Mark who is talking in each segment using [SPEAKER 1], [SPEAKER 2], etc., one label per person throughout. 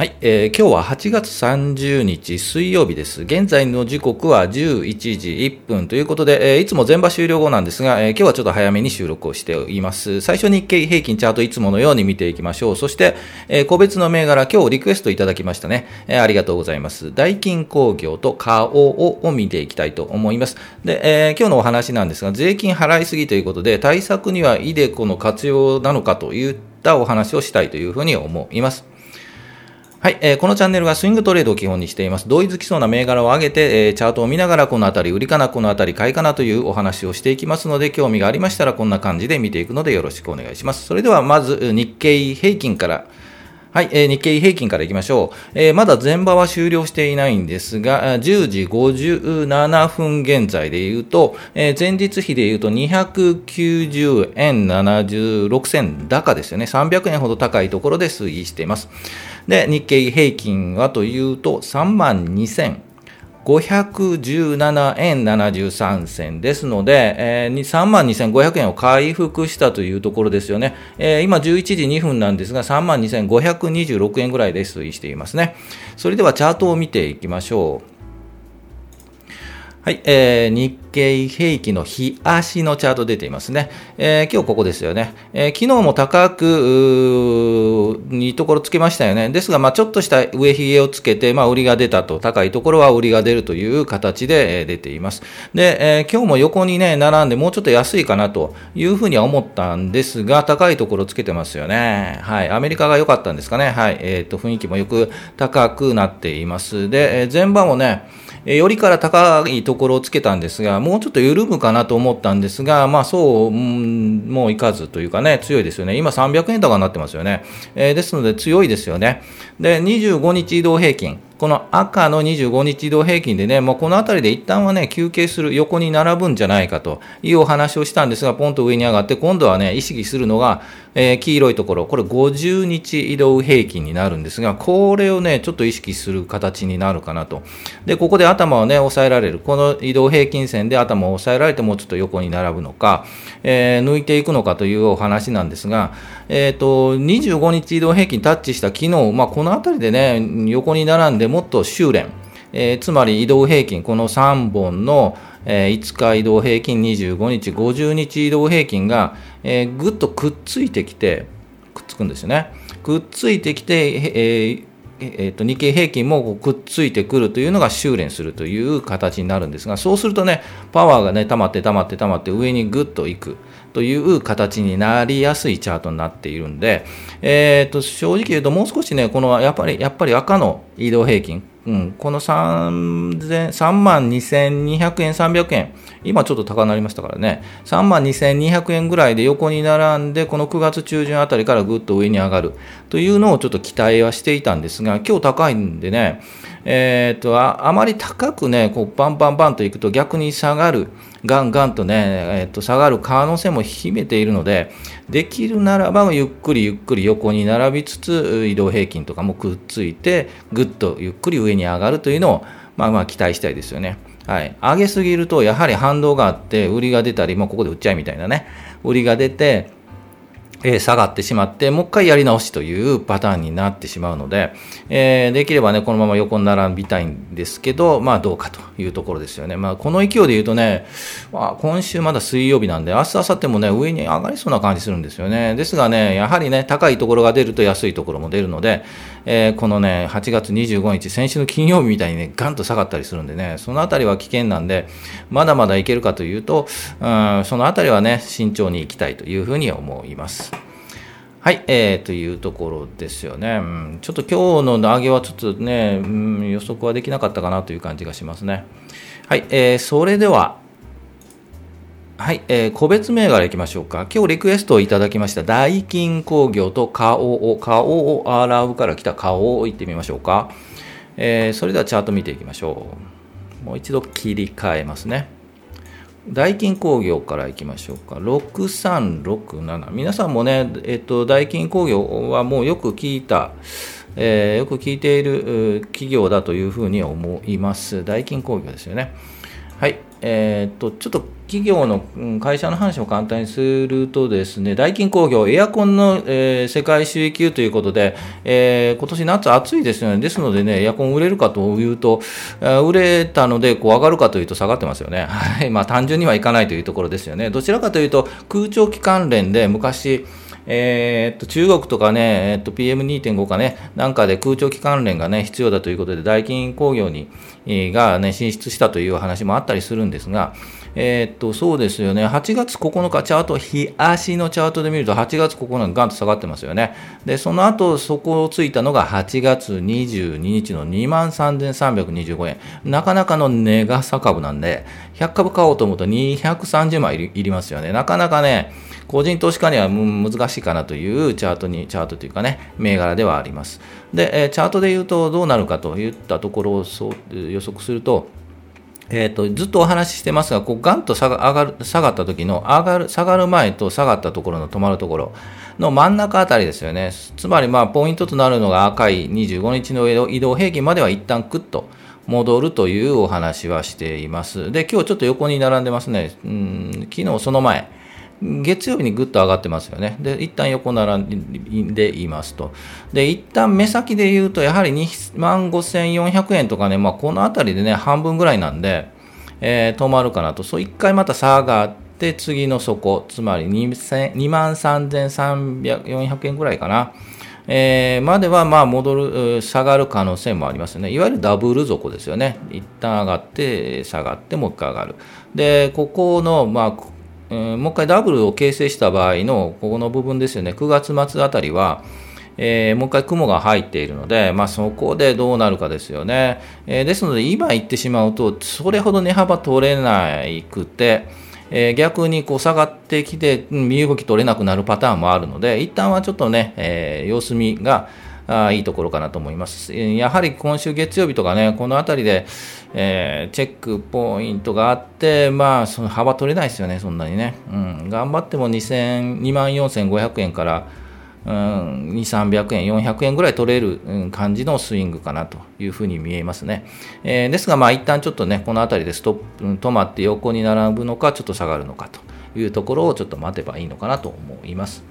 [SPEAKER 1] はい、えー、今日は8月30日水曜日です。現在の時刻は11時1分ということで、えー、いつも全場終了後なんですが、えー、今日はちょっと早めに収録をしています。最初日経平均チャートいつものように見ていきましょう。そして、えー、個別の銘柄、今日リクエストいただきましたね。えー、ありがとうございます。ダイキン工業とカオオを見ていきたいと思います。で、えー、今日のお話なんですが、税金払いすぎということで、対策にはイデコの活用なのかといったお話をしたいというふうに思います。はい、えー、このチャンネルはスイングトレードを基本にしています。同意づきそうな銘柄を上げて、えー、チャートを見ながらこのあたり売りかな、このあたり買いかなというお話をしていきますので、興味がありましたらこんな感じで見ていくのでよろしくお願いします。それではまず日経平均からはい、えー、日経平均からいきましょう。えー、まだ前場は終了していないんですが、10時57分現在で言うと、えー、前日比で言うと290円76銭高ですよね。300円ほど高いところで推移しています。で、日経平均はというと3万2000 517円73銭ですので、えー、3万2500円を回復したというところですよね。えー、今11時2分なんですが、3万2526円ぐらいで推移していますね。それではチャートを見ていきましょう。はい、えー、日経平均の日足のチャート出ていますね。えー、今日ここですよね。えー、昨日も高く、いいところつけましたよね。ですが、まあちょっとした上髭をつけて、まあ売りが出たと、高いところは売りが出るという形で、えー、出ています。で、えー、今日も横にね、並んでもうちょっと安いかなというふうには思ったんですが、高いところつけてますよね。はい、アメリカが良かったんですかね。はい、えっ、ー、と、雰囲気もよく高くなっています。で、えー、前場もね、えよりから高いところをつけたんですが、もうちょっと緩むかなと思ったんですが、まあそう、もういかずというかね、強いですよね。今300円高になってますよね。えー、ですので強いですよね。で、25日移動平均。この赤の25日移動平均でね、もうこの辺りで一旦はね、休憩する、横に並ぶんじゃないかというお話をしたんですが、ポンと上に上がって、今度はね、意識するのが、えー、黄色いところ、これ50日移動平均になるんですが、これをね、ちょっと意識する形になるかなと。で、ここで頭をね、抑えられる。この移動平均線で頭を抑えられて、もうちょっと横に並ぶのか、えー、抜いていくのかというお話なんですが、えっ、ー、と、25日移動平均タッチした昨日、まあ、この辺りでね、横に並んでもっと修練、えー、つまり移動平均、この3本の、えー、5日移動平均25日、50日移動平均が、えー、ぐっとくっついてきて、くっつくんですよね。くっついてきて、ええー、と日経平均もくっついてくるというのが修練するという形になるんですが、そうするとね、パワーがね、溜まって溜まって溜まって上にぐっといくという形になりやすいチャートになっているんで、えー、と正直言うともう少しね、このやっぱりやっぱり赤の移動平均、うん、この3万2200円、300円、今ちょっと高くなりましたからね、3万2200円ぐらいで横に並んで、この9月中旬あたりからぐっと上に上がる。というのをちょっと期待はしていたんですが、今日高いんでね、えーと、ああまり高くね、こうバンバンバンといくと逆に下がる、ガンガンとね、えーと、下がる可能性も秘めているので、できるならばゆっくりゆっくり横に並びつつ、移動平均とかもくっついて、ぐっとゆっくり上に上がるというのを、まあまあ期待したいですよね。はい。上げすぎると、やはり反動があって、売りが出たり、もうここで売っちゃいみたいなね、売りが出て、えー、下がってしまって、もう一回やり直しというパターンになってしまうので、えー、できればね、このまま横に並びたいんですけど、まあどうかというところですよね。まあこの勢いで言うとね、まあ、今週まだ水曜日なんで、明日、明後日もね、上に上がりそうな感じするんですよね。ですがね、やはりね、高いところが出ると安いところも出るので、えー、このね、8月25日、先週の金曜日みたいにね、ガンと下がったりするんでね、そのあたりは危険なんで、まだまだいけるかというと、うん、そのあたりはね、慎重にいきたいというふうに思います。はい、えー、というところですよね、うん、ちょっと今日の上げはちょっとね、うん、予測はできなかったかなという感じがしますね。はい、えー、それでは、はい、えー、個別銘柄いきましょうか。今日リクエストをいただきましたダイキン工業とカオオ、カオオ洗うから来たカオオ行ってみましょうか。えー、それではチャート見ていきましょう。もう一度切り替えますね。大金工業からいきましょうか。6367。皆さんもね、えっと、大金工業はもうよく聞いた、えー、よく聞いている企業だというふうに思います。大金工業ですよね。はい。えー、っとちょっと企業の会社の話を簡単にするとですね、ダイキン工業、エアコンの、えー、世界首位級ということで、えー、今年夏暑いですよね。ですのでね、エアコン売れるかというと、売れたのでこう上がるかというと下がってますよね。はい。まあ単純にはいかないというところですよね。どちらかというと、空調機関連で昔、えー、っと中国とかね、えー、っと PM2.5 かね、なんかで空調機関連がね、必要だということで、ダイキン工業に、えー、がね、進出したという話もあったりするんですが、えー、っと、そうですよね。8月9日、チャート、日足のチャートで見ると、8月9日ガンと下がってますよね。で、その後、そこをついたのが8月22日の23,325円。なかなかの値傘株なんで、100株買おうと思うと230万いりますよね。なかなかね、個人投資家には難しいかなというチャートに、チャートというかね、銘柄ではあります。で、えチャートで言うとどうなるかといったところを予測すると、えーと、ずっとお話ししてますが、こうガンと下が上がる下がった時の上がる下がる前と下がったところの止まるところの真ん中あたりですよね。つまり、まあ、ポイントとなるのが赤い25日の移動平均までは一旦クッと戻るというお話はしています。で、今日ちょっと横に並んでますね。うん昨日その前。月曜日にぐっと上がってますよね。で、一旦横並んでいますと。で、一旦目先で言うと、やはり2万5400円とかね、まあ、このあたりでね、半分ぐらいなんで、えー、止まるかなと。そう、一回また下がって、次の底、つまり2万3300、400円ぐらいかな。えー、まではまあ戻る、下がる可能性もありますよね。いわゆるダブル底ですよね。一旦上がって、下がって、もう一回上がる。で、ここの、まあ、えー、もう一回ダブルを形成した場合のここの部分ですよね、9月末あたりは、えー、もう一回雲が入っているので、まあ、そこでどうなるかですよね。えー、ですので、今言ってしまうと、それほど値幅取れなくて、えー、逆にこう下がってきて、身動き取れなくなるパターンもあるので、一旦はちょっとね、え様子見が、あいいところかなと思います。やはり今週月曜日とかね、このあたりで、えー、チェックポイントがあって、まあ、その幅取れないですよね、そんなにね。うん、頑張っても2万4500円から、うん、2、300円、400円ぐらい取れる感じのスイングかなというふうに見えますね。えー、ですが、まあ、一旦ちょっとね、この辺りでストップ、止まって横に並ぶのか、ちょっと下がるのかというところをちょっと待てばいいのかなと思います。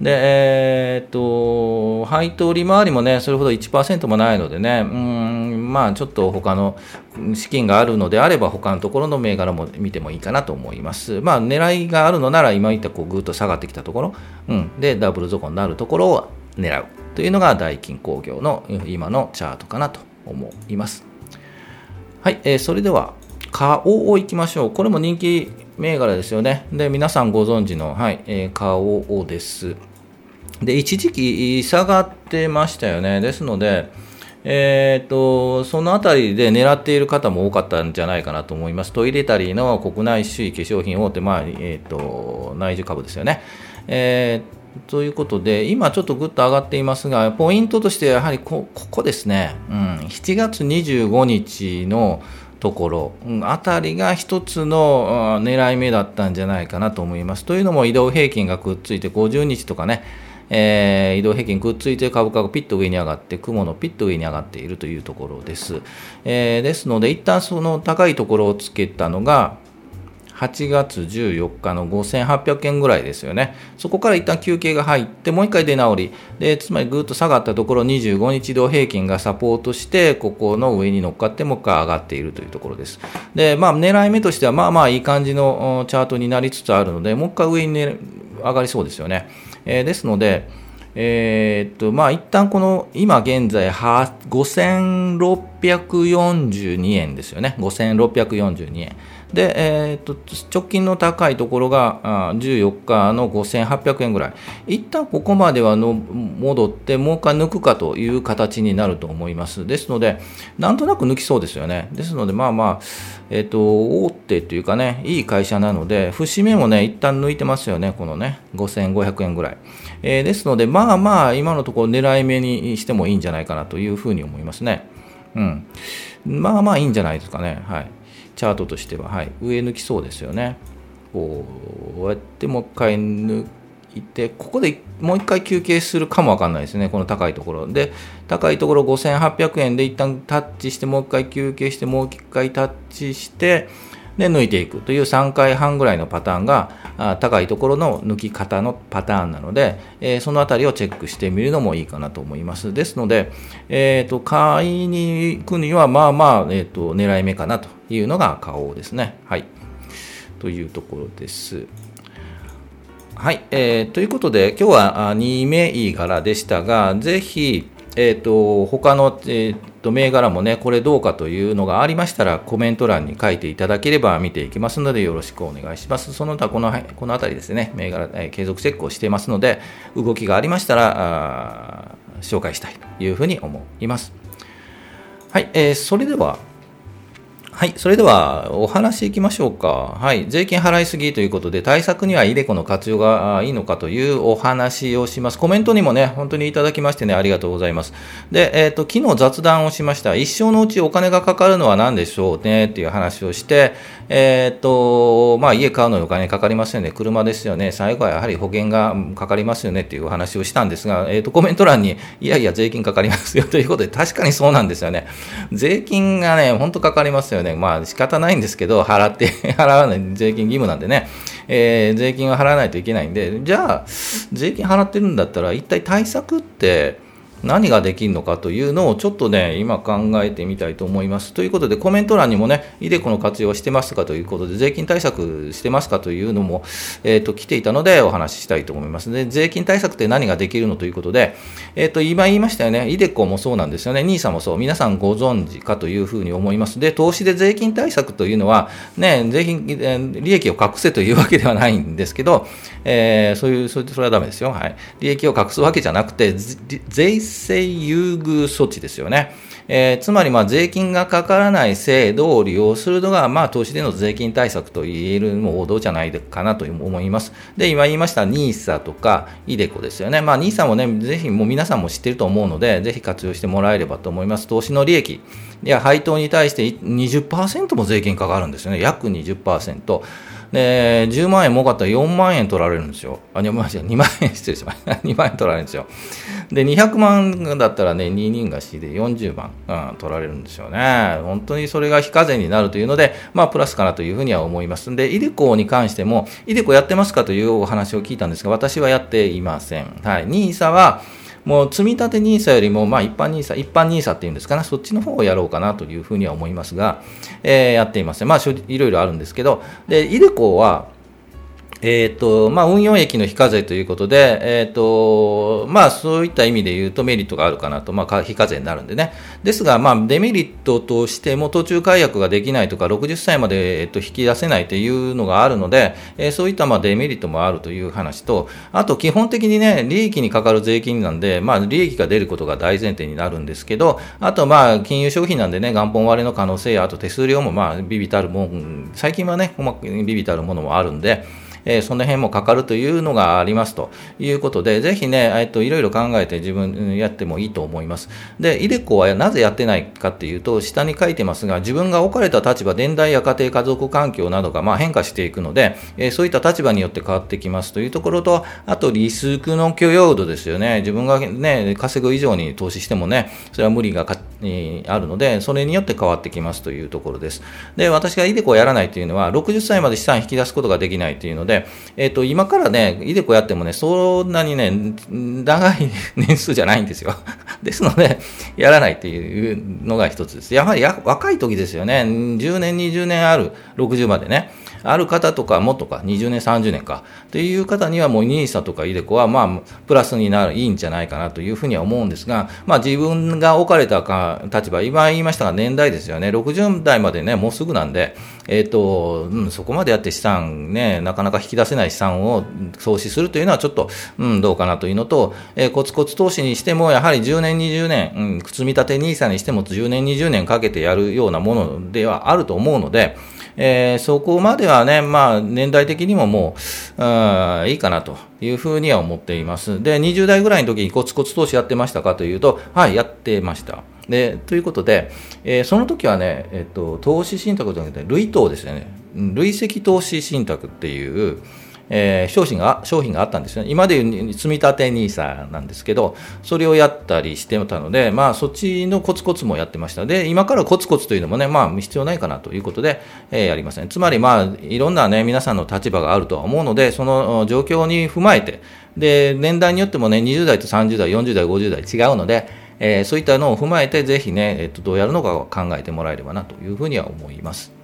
[SPEAKER 1] で、えー、っと、配当利回りもね、それほど1%もないのでね、うん、まあ、ちょっと他の資金があるのであれば、他のところの銘柄も見てもいいかなと思います。まあ、狙いがあるのなら、今言ったこうぐっと下がってきたところ、うん、で、ダブル底になるところを狙うというのが、ダイキン工業の今のチャートかなと思います。はい、えー、それでは、花王をいきましょう。これも人気銘柄ですよね。で、皆さんご存知の、はい、えー、花王です。で、一時期下がってましたよね。ですので、えーと、そのあたりで狙っている方も多かったんじゃないかなと思います。トイレタリーの国内首位化粧品大手、まあえーと、内需株ですよね。えー、ということで、今ちょっとぐっと上がっていますが、ポイントとしてやはりここですね、うん、7月25日のところ、あたりが一つの狙い目だったんじゃないかなと思います。というのも移動平均がくっついて50日とかね、えー、移動平均くっついて株価がピッと上に上がって、雲のピッと上に上がっているというところです。えー、ですので、一旦その高いところをつけたのが、8月14日の5800円ぐらいですよね。そこから一旦休憩が入って、もう一回出直り。で、つまりぐっと下がったところ、25日移動平均がサポートして、ここの上に乗っかって、もう一回上がっているというところです。で、まあ、狙い目としては、まあまあいい感じのチャートになりつつあるので、もう一回上に、ね、上がりそうですよね。えー、ですので、えー、っと、まあ、一旦この、今現在、5642円ですよね。5642円。で、えー、っと、直近の高いところが、14日の5800円ぐらい。一旦ここまではの戻って、もう一回抜くかという形になると思います。ですので、なんとなく抜きそうですよね。ですので、まあまあ、えっ、と、大手というかね、いい会社なので、節目もね、一旦抜いてますよね、このね、5500円ぐらい。えー、ですので、まあまあ、今のところ狙い目にしてもいいんじゃないかなというふうに思いますね。うん。まあまあいいんじゃないですかね。はい。チャートとしては、はい。上抜きそうですよね。こうやってもう一回抜いて、ここでもう一回休憩するかもわかんないですね。この高いところ。で、高いところ5800円で一旦タッチして、もう一回休憩して、もう一回タッチして、で抜いていくという3回半ぐらいのパターンが高いところの抜き方のパターンなので、えそのあたりをチェックしてみるのもいいかなと思います。ですので、えーと、買いに行くにはまあまあ、えーと、狙い目かなというのが顔ですね。はい。というところです。はい、えー、ということで、今日は2銘柄でしたが、ぜひ、えーと、他の、えーと、銘柄もね、これどうかというのがありましたら、コメント欄に書いていただければ見ていきますので、よろしくお願いします。その他、このこの辺りですね、銘柄、えー、継続チェックをしていますので、動きがありましたら、紹介したいというふうに思います。はい、えー、それでは、はい。それでは、お話いきましょうか。はい。税金払いすぎということで、対策にはイデコの活用がいいのかというお話をします。コメントにもね、本当にいただきましてね、ありがとうございます。で、えっ、ー、と、昨日雑談をしました。一生のうちお金がかかるのは何でしょうね？っていう話をして、えっ、ー、と、まあ、家買うのにお金かかりますよね。車ですよね。最後はやはり保険がかかりますよねっていうお話をしたんですが、えっ、ー、と、コメント欄に、いやいや、税金かかりますよということで、確かにそうなんですよね。税金がね、本当かかりますよね。ね、まあ仕方ないんですけど、払って、払わない、税金義務なんでね、えー、税金は払わないといけないんで、じゃあ、税金払ってるんだったら、一体対策って、何ができるのかというのをちょっとね、今考えてみたいと思います。ということで、コメント欄にもね、イデコの活用してますかということで、税金対策してますかというのも、えっ、ー、と、来ていたのでお話ししたいと思います。で、税金対策って何ができるのということで、えっ、ー、と、今言いましたよね、イデコもそうなんですよね、NISA もそう、皆さんご存知かというふうに思います。で、投資で税金対策というのは、ね、税金、利益を隠せというわけではないんですけど、えー、そういう、それはダメですよ。はい。利益を隠すわけじゃなくて、税制優遇措置ですよね。えー、つまり、まあ、税金がかからない制度を利用するのが、まあ、投資での税金対策と言えるも王道じゃないかなと思います。で、今言いました NISA とか iDeCo ですよね。まあ、NISA もね、ぜひもう皆さんも知ってると思うので、ぜひ活用してもらえればと思います。投資の利益。や、配当に対して20%も税金かかるんですよね。約20%。で、10万円儲かったら4万円取られるんですよ。あ、2万円、2万円失礼しました。2万円取られるんですよ。で、200万だったらね、2人がしで40万、うん、取られるんですよね。本当にそれが非課税になるというので、まあ、プラスかなというふうには思います。で、イデコに関しても、イデコやってますかというお話を聞いたんですが、私はやっていません。はい。NISA は、もう積み立て NISA よりも、まあ、一般 NISA、一般 NISA っていうんですかね、そっちの方をやろうかなというふうには思いますが、えー、やっています。まあ、いろいろあるんですけど、で、イデコは、えーとまあ、運用益の非課税ということで、えーとまあ、そういった意味で言うとメリットがあるかなと、まあ、非課税になるんでね、ですが、まあ、デメリットとしても途中解約ができないとか、60歳まで、えー、と引き出せないというのがあるので、えー、そういったまあデメリットもあるという話と、あと基本的にね、利益にかかる税金なんで、まあ、利益が出ることが大前提になるんですけど、あと、まあ、金融商品なんでね、元本割れの可能性や、あと手数料もまあビビたるもん、最近はね、ビビたるものもあるんで、えー、その辺もかかるというのがありますということで、ぜひね、えっと、いろいろ考えて自分やってもいいと思います。で、イデコはなぜやってないかっていうと、下に書いてますが、自分が置かれた立場、伝代や家庭家族環境などがま変化していくので、えー、そういった立場によって変わってきますというところと、あとリスクの許容度ですよね。自分がね、稼ぐ以上に投資してもね、それは無理がか、えー、あるので、それによって変わってきますというところです。で、私がイデコをやらないというのは、60歳まで資産引き出すことができないというので、えっ、ー、と、今からね、いでこやってもね、そんなにね、長い年数じゃないんですよ。ですので、やらないっていうのが一つです。やはりや若い時ですよね。10年、20年ある、60までね。ある方とかもとか、20年、30年か、という方にはもう NISA とか iDeCo は、まあ、プラスになる、いいんじゃないかなというふうには思うんですが、まあ、自分が置かれたか立場、今言いましたが年代ですよね。60代までね、もうすぐなんで、えっ、ー、と、うん、そこまでやって資産ね、なかなか引き出せない資産を投資するというのはちょっと、うん、どうかなというのと、えー、コツコツ投資にしても、やはり10年、20年、うん、積み立て NISA にしても10年、20年かけてやるようなものではあると思うので、えー、そこまではね、まあ、年代的にももう、うん、いいかなというふうには思っています。で、20代ぐらいの時にコツコツ投資やってましたかというと、はい、やってました。で、ということで、えー、その時はね、えっと、投資信託じゃなくて、累投ですよね。累積投資信託っていう、えー、商品が商品があったんですよね、今でいう積立 NISA なんですけど、それをやったりしてたので、まあ、そっちのコツコツもやってました、で今からコツコツというのもね、まあ、必要ないかなということで、えー、やりません、つまり、まあ、いろんな、ね、皆さんの立場があるとは思うので、その状況に踏まえて、で年代によってもね、20代と30代、40代、50代違うので、えー、そういったのを踏まえて、ぜひね、えっと、どうやるのかを考えてもらえればなというふうには思います。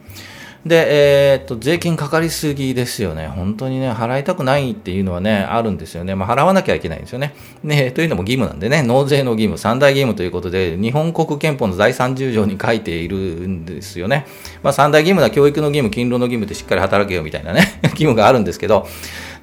[SPEAKER 1] で、えー、っと、税金かかりすぎですよね。本当にね、払いたくないっていうのはね、あるんですよね。まあ、払わなきゃいけないんですよね。ね、というのも義務なんでね、納税の義務、三大義務ということで、日本国憲法の第30条に書いているんですよね。まあ、三大義務は教育の義務、勤労の義務でしっかり働けよみたいなね、義務があるんですけど、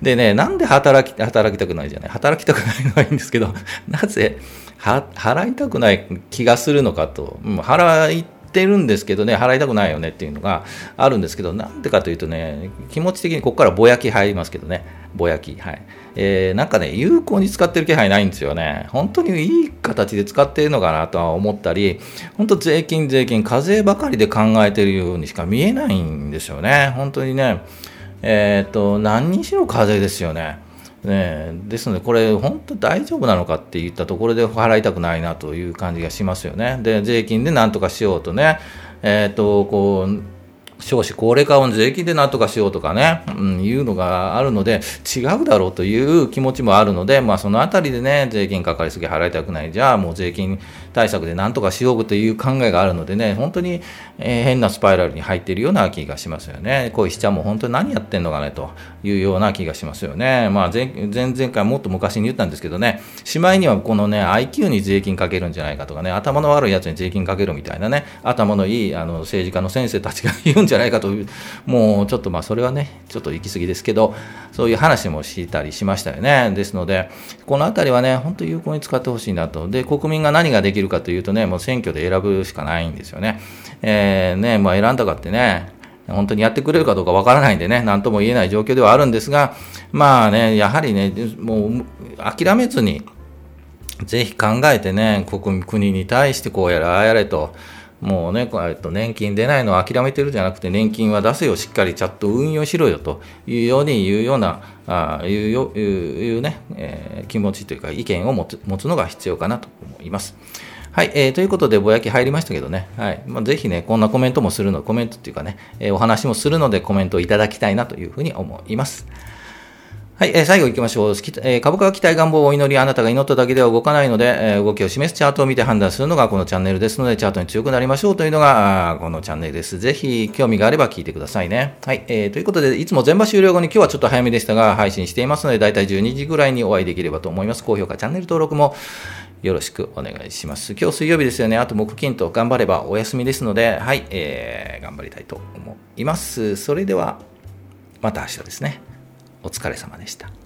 [SPEAKER 1] でね、なんで働き、働きたくないじゃない？働きたくないのはいいんですけど、なぜ、は、払いたくない気がするのかと。払いってるんですけどね、払いたくないよねっていうのがあるんですけど、なんでかというとね、気持ち的にここからぼやき入りますけどね、ぼやき。はい。えー、なんかね、有効に使ってる気配ないんですよね。本当にいい形で使っているのかなとは思ったり、本当税金、税金、課税ばかりで考えてるようにしか見えないんですよね。本当にね、えっ、と、何にしろ課税ですよね。ね、ですので、これ、本当大丈夫なのかっていったところで払いたくないなという感じがしますよね。で、税金でなんとかしようとね、え、ー、と、こう、少子高齢化を税金でなんとかしようとかね、うん、いうのがあるので、違うだろうという気持ちもあるので、まあ、そのあたりでね、税金かかりすぎ払いたくない、じゃあもう税金対策でなんとかしようという考えがあるのでね、本当に、え、変なスパイラルに入っているような気がしますよね。こういうしちゃんも本当に何やってんのかねというような気がしますよね。まあ前、前々回もっと昔に言ったんですけどね、しまいにはこのね、IQ に税金かけるんじゃないかとかね、頭の悪いやつに税金かけるみたいなね、頭のいいあの政治家の先生たちが言うんじゃないかという、もうちょっとまあそれはね、ちょっと行き過ぎですけど、そういう話もしたりしましたよね。ですので、このあたりはね、本当有効に使ってほしいなと。で、国民が何ができるるかというとね、もう選挙で選ぶしかないんですよね。えー、ね、まあ選んだかってね、本当にやってくれるかどうかわからないんでね、なんとも言えない状況ではあるんですが、まあね、やはりね、もう諦めずに、ぜひ考えてね、国国に対してこうやらああやれと、もうね、えっと、年金出ないのを諦めてるじゃなくて、年金は出せよ、しっかりちゃんと運用しろよというように言うような、あいうよいうね、えー、気持ちというか意見を持つ持つのが必要かなと思います。はい、えー、ということで、ぼやき入りましたけどね、はいまあ、ぜひね、こんなコメントもするの、コメントっていうかね、えー、お話もするので、コメントをいただきたいなというふうに思います。はい、えー、最後行きましょう。え、株価は期待願望をお祈り、あなたが祈っただけでは動かないので、えー、動きを示すチャートを見て判断するのがこのチャンネルですので、チャートに強くなりましょうというのが、このチャンネルです。ぜひ、興味があれば聞いてくださいね。はい、えー、ということで、いつも全場終了後に今日はちょっと早めでしたが、配信していますので、だいたい12時ぐらいにお会いできればと思います。高評価、チャンネル登録もよろしくお願いします。今日水曜日ですよね。あと木金と頑張ればお休みですので、はい、えー、頑張りたいと思います。それでは、また明日ですね。お疲れ様でした。